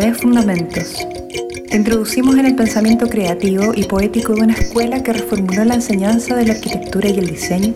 de Fundamentos. Te introducimos en el pensamiento creativo y poético de una escuela que reformuló la enseñanza de la arquitectura y el diseño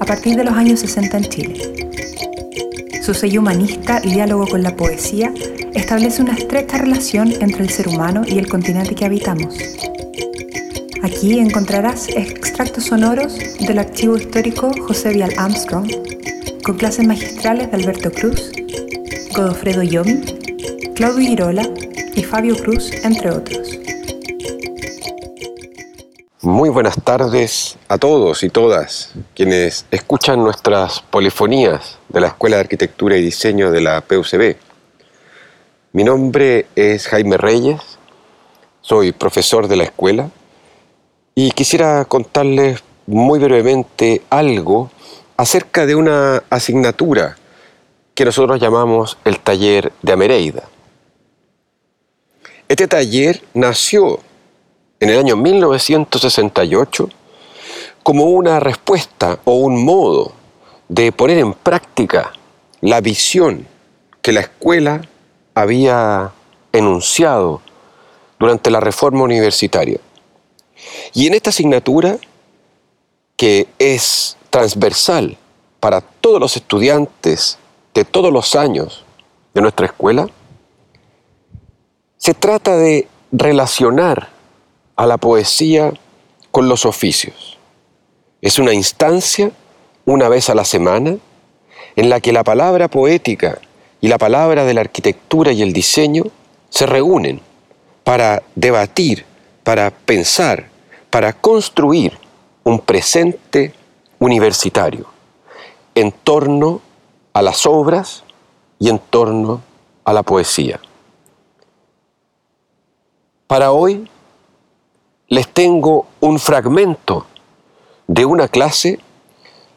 a partir de los años 60 en Chile. Su sello humanista y diálogo con la poesía establece una estrecha relación entre el ser humano y el continente que habitamos. Aquí encontrarás extractos sonoros del archivo histórico José Vial Armstrong, con clases magistrales de Alberto Cruz, Godofredo Yomi Claudio Girola y Fabio Cruz, entre otros. Muy buenas tardes a todos y todas quienes escuchan nuestras polifonías de la Escuela de Arquitectura y Diseño de la PUCB. Mi nombre es Jaime Reyes, soy profesor de la escuela y quisiera contarles muy brevemente algo acerca de una asignatura que nosotros llamamos el taller de Amereida. Este taller nació en el año 1968 como una respuesta o un modo de poner en práctica la visión que la escuela había enunciado durante la reforma universitaria. Y en esta asignatura, que es transversal para todos los estudiantes de todos los años de nuestra escuela, se trata de relacionar a la poesía con los oficios. Es una instancia, una vez a la semana, en la que la palabra poética y la palabra de la arquitectura y el diseño se reúnen para debatir, para pensar, para construir un presente universitario en torno a las obras y en torno a la poesía. Para hoy les tengo un fragmento de una clase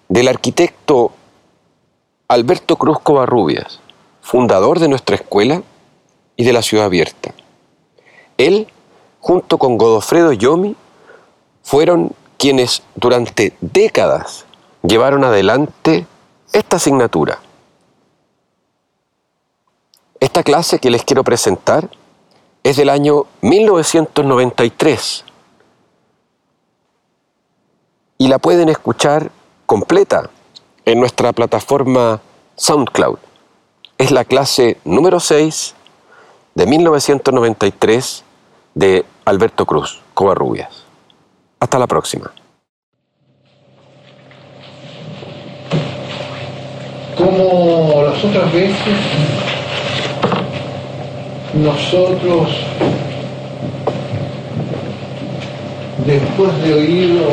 del arquitecto Alberto Cruz Covarrubias, fundador de nuestra escuela y de la Ciudad Abierta. Él, junto con Godofredo Yomi, fueron quienes durante décadas llevaron adelante esta asignatura. Esta clase que les quiero presentar es del año 1993 y la pueden escuchar completa en nuestra plataforma SoundCloud. Es la clase número 6 de 1993 de Alberto Cruz, Covarrubias. Hasta la próxima. Como las otras veces, nosotros, después de oído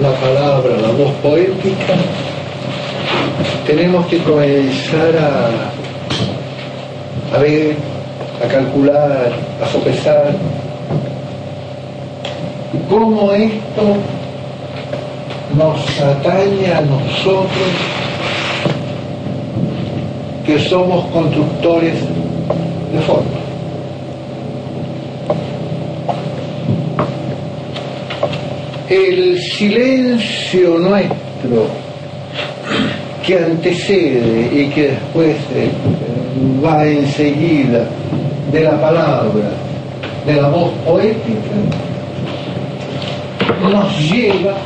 la palabra, la voz poética, tenemos que comenzar a, a ver, a calcular, a sopesar cómo esto nos atañe a nosotros que somos constructores de forma. El silencio nuestro que antecede y que después eh, va enseguida de la palabra, de la voz poética, nos lleva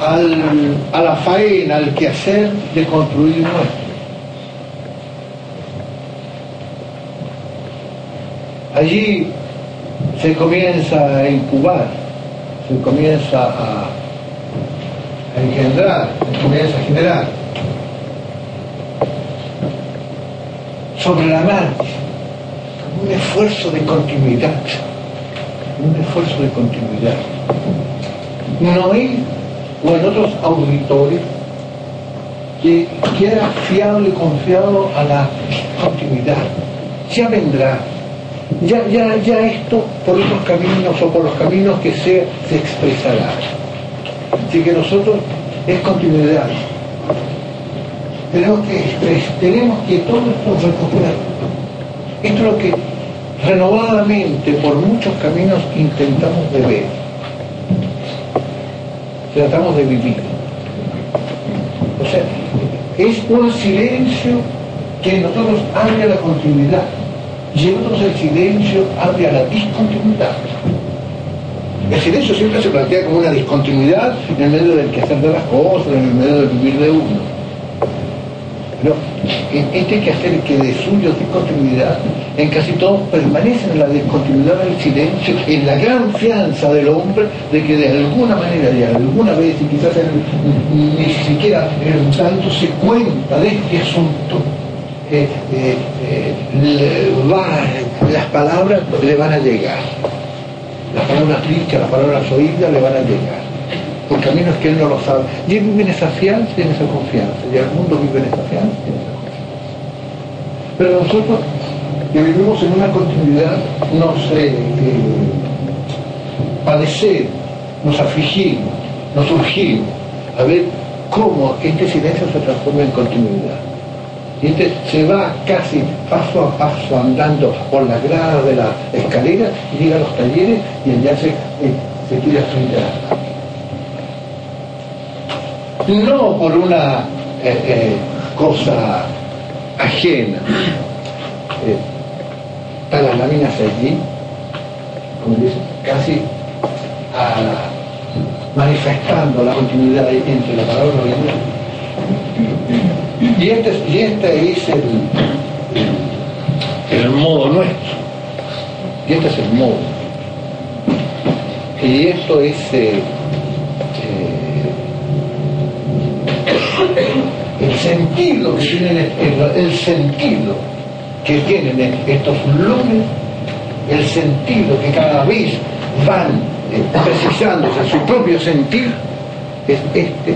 a la faena, al quehacer de construir nuestro. Allí se comienza a incubar, se comienza a, engendrar, se comienza a generar. Sobre la marcha, un esfuerzo de continuidad, un esfuerzo de continuidad. No hay, o en otros auditores, que queda fiable y confiado a la continuidad. Ya vendrá, ya, ya, ya esto por otros caminos o por los caminos que se, se expresará. Así que nosotros es continuidad. Tenemos que, tenemos que todo esto recuperar. Esto es lo que renovadamente por muchos caminos intentamos de ver. Tratamos de vivir. O sea, es un silencio que nosotros abre la continuidad en otros el silencio abre a la discontinuidad. El silencio siempre se plantea como una discontinuidad en el medio del quehacer de las cosas, en el medio del vivir de uno. Pero este quehacer que de suyo discontinuidad, en casi todos permanecen en la discontinuidad del silencio, en la gran fianza del hombre de que de alguna manera, de alguna vez, y quizás ni siquiera en tanto se cuenta de este asunto, eh, eh, eh, las palabras le van a llegar. Las palabras dichas, las palabras oídas le van a llegar. Por caminos que él no lo sabe. Y él vive en esa fianza y en esa confianza. Y el mundo vive en esa fianza y en esa confianza. Pero nosotros que vivimos en una continuidad nos eh, padecemos, nos afligimos, nos surgimos a ver cómo este silencio se transforma en continuidad. Y este se va casi paso a paso andando por la grada de la escalera y llega a los talleres y allá se, eh, se tira frente a la No por una eh, eh, cosa ajena. están las láminas allí, como dicen, casi manifestando la continuidad entre la palabra y la y este, este es el, el, modo nuestro. Y este es el modo. Y esto es eh, eh, el sentido que tienen el, sentido que tienen estos lunes, el sentido que cada vez van eh, precisándose su propio sentir, es este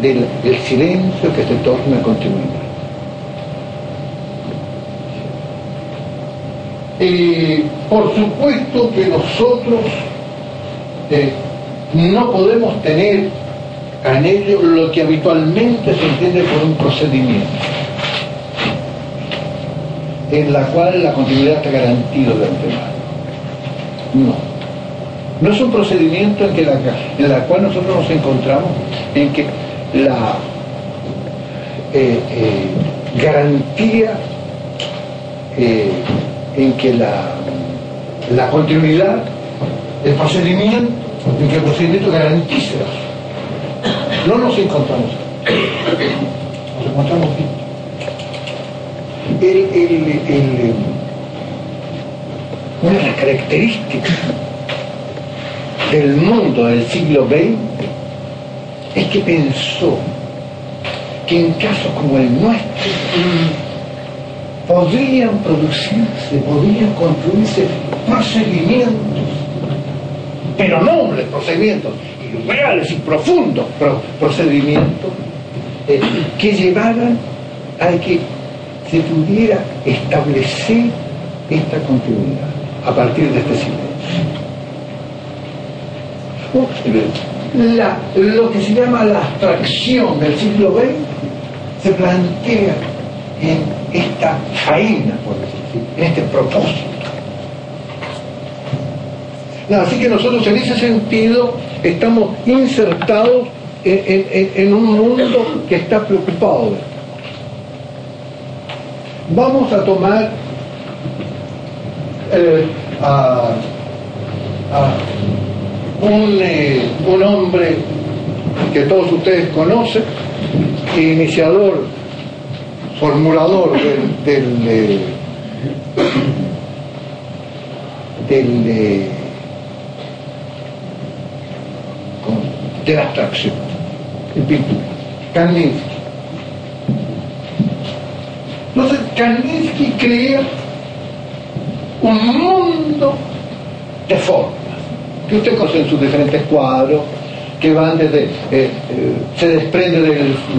del, silencio que se torna continuidad. Y por supuesto que nosotros eh, no podemos tener en ello lo que habitualmente se entiende por un procedimiento, en la cual la continuidad está garantida de antemano. No. No es un procedimiento en, que en la cual nosotros nos encontramos en que la eh, eh, garantía eh, en que la, la continuidad, el procedimiento, en que el procedimiento garantice No nos encontramos, nos encontramos el, el, una de las características del mundo del siglo XX es que pensó que en casos como el nuestro podrían producirse, podrían construirse procedimientos, pero nobles procedimientos, y reales y profundos procedimientos, eh, que llevaran a que se pudiera establecer esta continuidad a partir de este silencio lo que se llama la abstracción del siglo XX se plantea en esta faena, por decir, en este propósito. así que nosotros en ese sentido estamos insertados en, un mundo que está preocupado Vamos a tomar eh, a eh, un, hombre que todos ustedes conocen, iniciador, formulador del, del, de, la abstracción, el pintura, Kandinsky. Entonces Kandinsky crea un mundo de forma que usted conoce en sus diferentes cuadros, que van desde, eh, eh, se desprende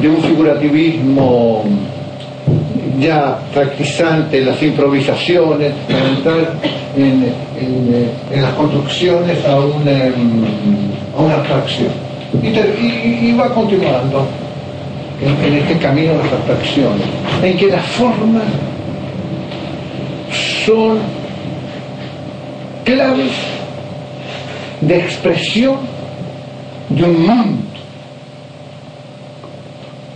de un figurativismo ya practicante, las improvisaciones, para entrar en, las construcciones a una, a una abstracción. Y, va continuando en, este camino de las abstracciones, en que las formas son claves de expresión de un mundo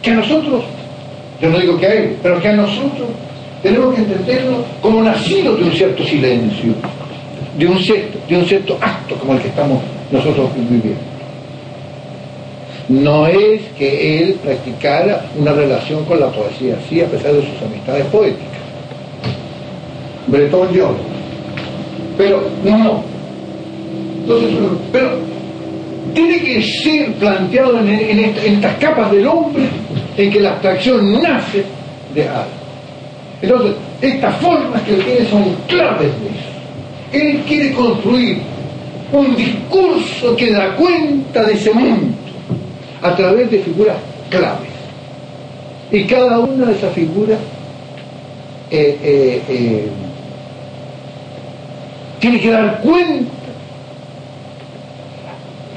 que a nosotros Yo no digo que a él, pero que a nosotros tenemos que entenderlo como nacido de un cierto silencio, de un cierto, de un cierto acto como el que estamos nosotros viviendo. No es que él practicara una relación con la poesía así, a pesar de sus amistades poéticas. Breton yo. Pero no. Entonces, pero tiene que ser planteado en, estas capas del hombre en que la abstracción nace de algo. Entonces, estas formas que él tiene son claves de eso. Él quiere construir un discurso que da cuenta de ese mundo a través de figuras claves. Y cada una de esas figuras eh, eh, eh, tiene que dar cuenta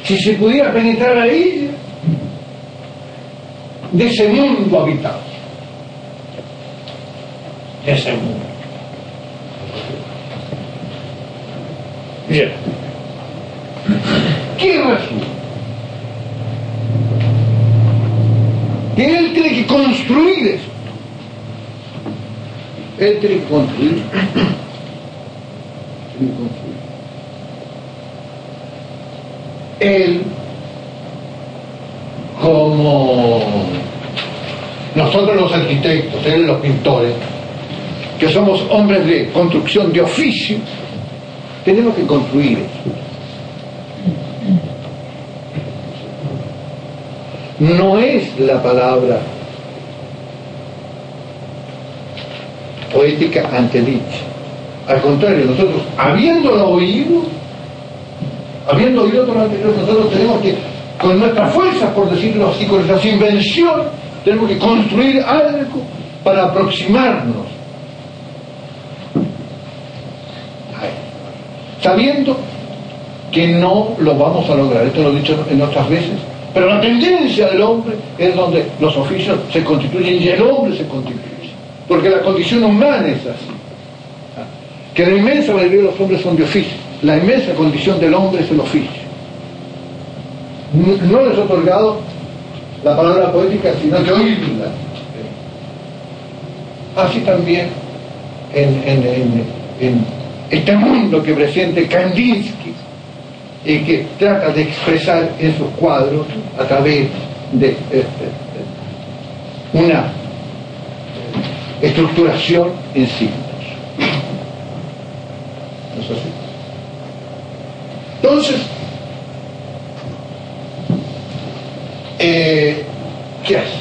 si se pudiera penetrar ahí de ese mundo habitado. De ese mundo. Bien. ¿Qué resulta? Que él tiene que construir eso. Él tiene que construir. tiene que construir él como nosotros los arquitectos, él los pintores, que somos hombres de construcción de oficio, tenemos que construir. No es la palabra poética antedicha. Al contrario, nosotros, habiéndolo oído, habiendo oído todo lo anterior, nosotros tenemos que, con nuestras fuerzas, por decirlo así, con nuestras invenciones, tenemos que construir algo para aproximarnos sabiendo que no lo vamos a lograr. Esto lo he dicho en otras veces. Pero la tendencia del hombre es donde los oficios se constituyen y el hombre se constituye. Porque la condición humana es así. Que la inmensa mayoría de los hombres son de oficio la inmensa condición del hombre es el oficio. No les otorgado la palabra poética, sino que oírla. Así también en, este mundo que presente Kandinsky y que trata de expresar en sus cuadros a través de, este, una estructuración en signos. ¿No es? Entonces, eh, ¿qué hace?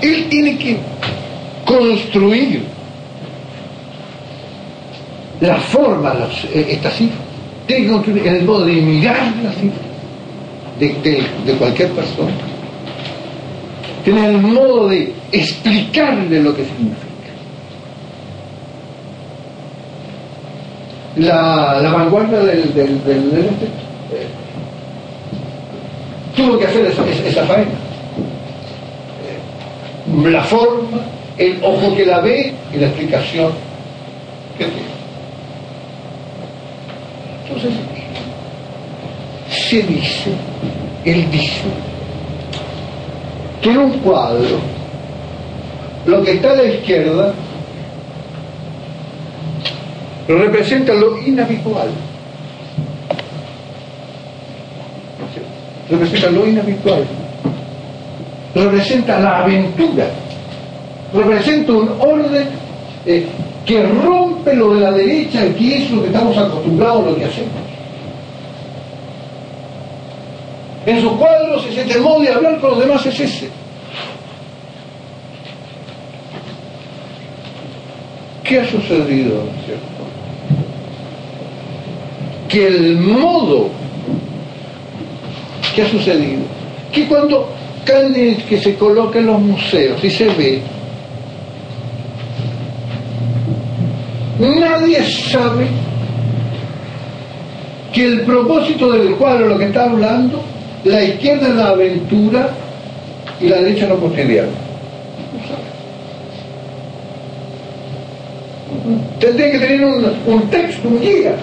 Él tiene que construir la forma, eh, esta cifra, tiene que construir el modo de mirar la cifra de, de cualquier persona, tiene el modo de explicarle lo que significa. La, la vanguardia del, del, este, eh, tuvo que hacer esa, esa, faena. Eh, la forma, el ojo que la ve y la explicación que tiene. Entonces, se dice, él dice, que en un cuadro, lo que está a la izquierda representa lo inhabitual. Representa lo inhabitual. Representa la aventura. Representa un orden eh, que rompe lo de la derecha, que es lo que estamos acostumbrados lo que hacemos. En sus cuadros es este modo de hablar con los demás es ese. ¿Qué ha sucedido? Que el modo que ha sucedido, que cuando que se coloca en los museos y se ve, nadie sabe que el propósito del cuadro, lo que está hablando, la izquierda es la aventura y la derecha lo cotidiano. Tendría que tener un, un texto, un guía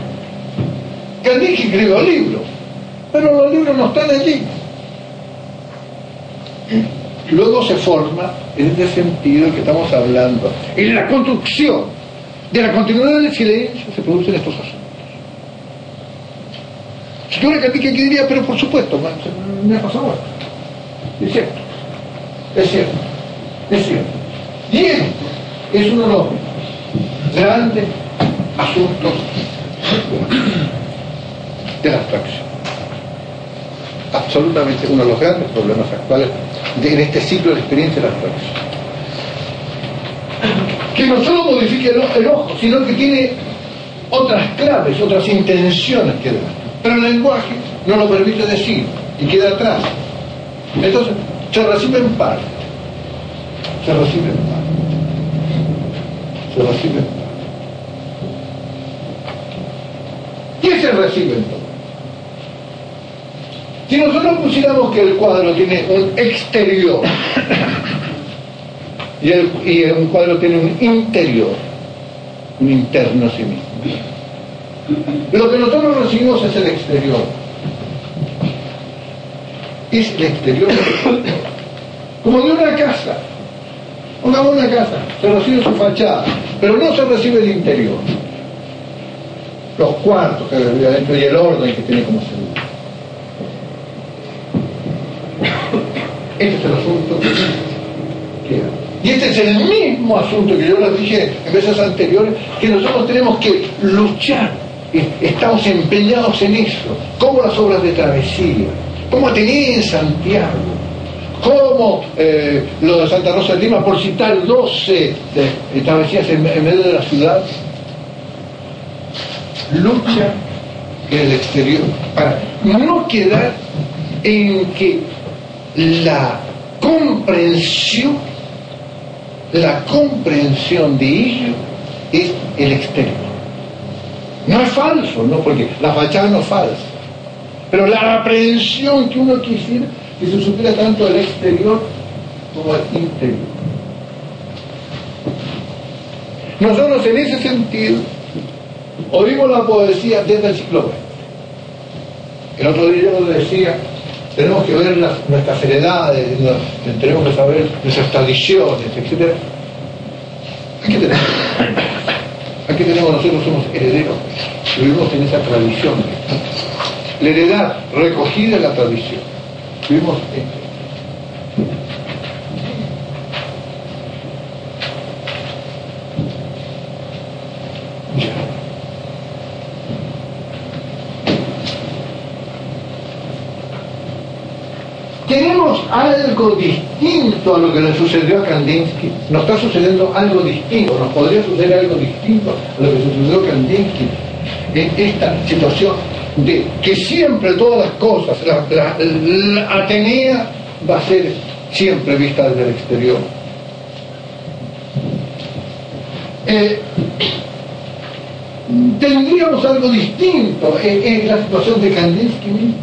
que escribió libros, pero los libros no están allí. luego se forma en este sentido que estamos hablando. En la construcción de la continuidad del silencio se producen estos asuntos. Si tuviera que aquí diría, pero por supuesto, me ha pasado Es cierto, es cierto, es cierto. Y esto es uno de los grandes asuntos de la abstracción. Absolutamente uno de los grandes problemas actuales en este ciclo de experiencia de la abstracción. Que no solo modifica el, ojo, sino que tiene otras claves, otras intenciones que dar. Pero el lenguaje no lo permite decir y queda atrás. Entonces, se recibe en parte. Se recibe en parte. Se recibe en parte. ¿Qué se recibe entonces? Si nosotros pusiéramos que el cuadro tiene un exterior y, el, un cuadro tiene un interior, un interno a sí mismo, lo que nosotros recibimos es el exterior. Es el exterior como de una casa. Una casa, se recibe su fachada, pero no se recibe el interior. Los cuartos que hay adentro y el orden que tiene como celular. Este es el asunto que Y este es el mismo asunto que yo les dije en veces anteriores, que nosotros tenemos que luchar. Estamos empeñados en eso, como las obras de travesía, como Atenea en Santiago, como eh, lo de Santa Rosa de Lima, por citar 12 de, travesías en, medio de la ciudad. Lucha en el exterior para no quedar en que la comprensión, la comprensión de ello es el exterior. No es falso, ¿no? Porque la fachada no es falsa. Pero la aprehensión que uno quisiera que se supiera tanto el exterior como el interior. Nosotros en ese sentido oímos la poesía desde el siglo XX. El otro día yo lo decía tenemos que ver nuestras heredades, tenemos que saber nuestras tradiciones, etc. Aquí tenemos, aquí tenemos nosotros somos herederos, vivimos en esa tradición. La heredad recogida en la tradición. Vivimos en, algo distinto a lo que le sucedió a Kandinsky. Nos está sucediendo algo distinto, nos podría suceder algo distinto a lo que sucedió a Kandinsky en esta situación de que siempre todas las cosas, la, Atenea va a ser siempre vista desde el exterior. Eh, ¿Tendríamos algo distinto en, en, la situación de Kandinsky mismo?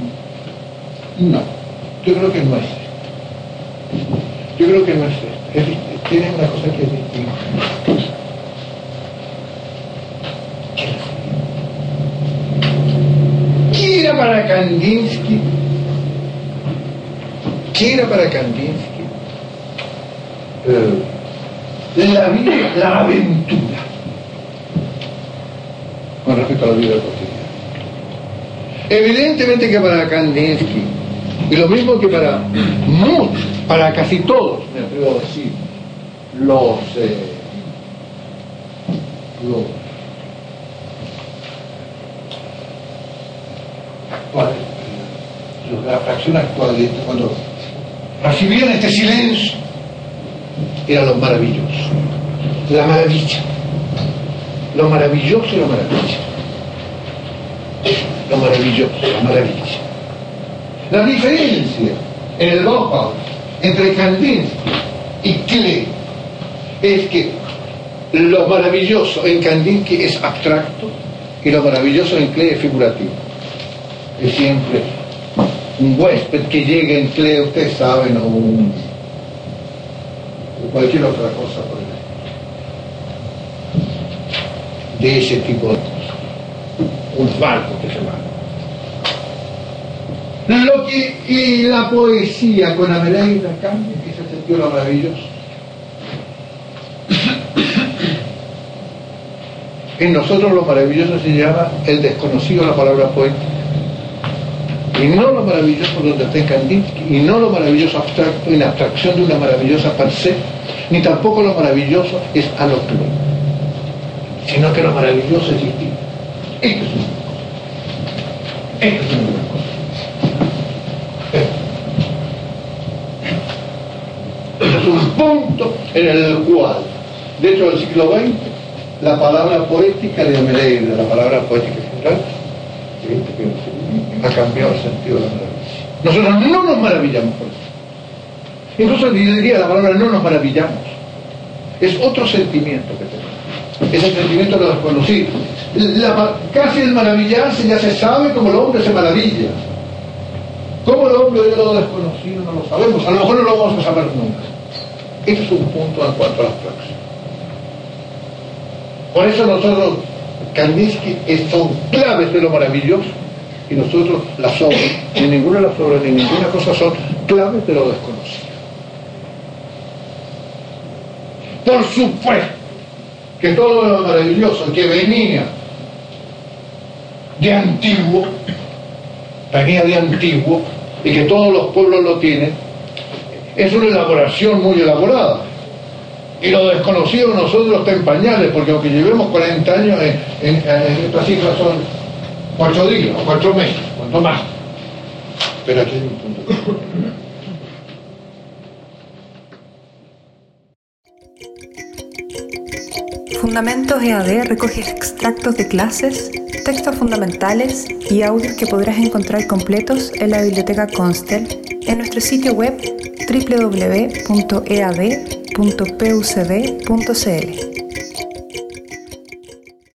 No, yo creo que no es. Yo creo que no es esto. tiene una cosa que es distinta. ¿Qué era para Kandinsky? ¿Qué era para Kandinsky? Eh, la vida, la aventura con respecto a la vida cotidiana. Evidentemente que para Kandinsky, y lo mismo que para muchos, para casi todos, me atrevo a decir, los, eh, los de la fracción actual, cuando recibían este silencio, era lo maravilloso, la maravilla, lo maravilloso y lo maravilla, lo maravilloso, la maravilla. La diferencia en el Bauhaus entre Kandinsky y Klee es que lo maravilloso en Kandinsky es abstracto y lo maravilloso en Klee es figurativo. Es siempre un huésped que llega en Klee, ustedes saben, o un, cualquier otra cosa por de ese tipo de cosas. Un barco que se va. Lo que la poesía con Ameleida cambia, que se sentió lo maravilloso. En nosotros lo maravilloso se llama el desconocido, la palabra poética. Y no lo maravilloso donde está Kandinsky, y no lo maravilloso abstracto, en abstracción de una maravillosa per se, ni tampoco lo maravilloso es a lo que sino que lo maravilloso es distinto. Esto es. Esto es punto en el cual, dentro del siglo XX, la palabra poética de Amelia, la palabra poética central, ha cambiado el sentido de la maravilla. Nosotros no nos maravillamos por eso. Incluso diría la palabra no nos maravillamos. Es otro sentimiento que tenemos. Es el sentimiento de lo desconocido. casi el maravillarse ya se sabe como el hombre se maravilla. ¿Cómo el hombre de lo desconocido no lo sabemos? A lo mejor no lo vamos a saber nunca. Es un punto en cuanto a las prácticas. Por eso nosotros, Kandinsky son claves de lo maravilloso y nosotros las obras, ni ninguna de las obras ni ninguna cosa son claves de lo desconocido. Por supuesto que todo lo maravilloso que venía de antiguo, venía de antiguo, y que todos los pueblos lo tienen, es una elaboración muy elaborada. Y lo desconocido nosotros está en pañales, porque aunque llevemos 40 años, en, estas cifras son 4 días o 4 meses, cuanto más. Pero aquí hay un punto. Fundamentos EAD recoge extractos de clases, textos fundamentales y audios que podrás encontrar completos en la biblioteca Constel en nuestro sitio web www.ead.pucd.cl.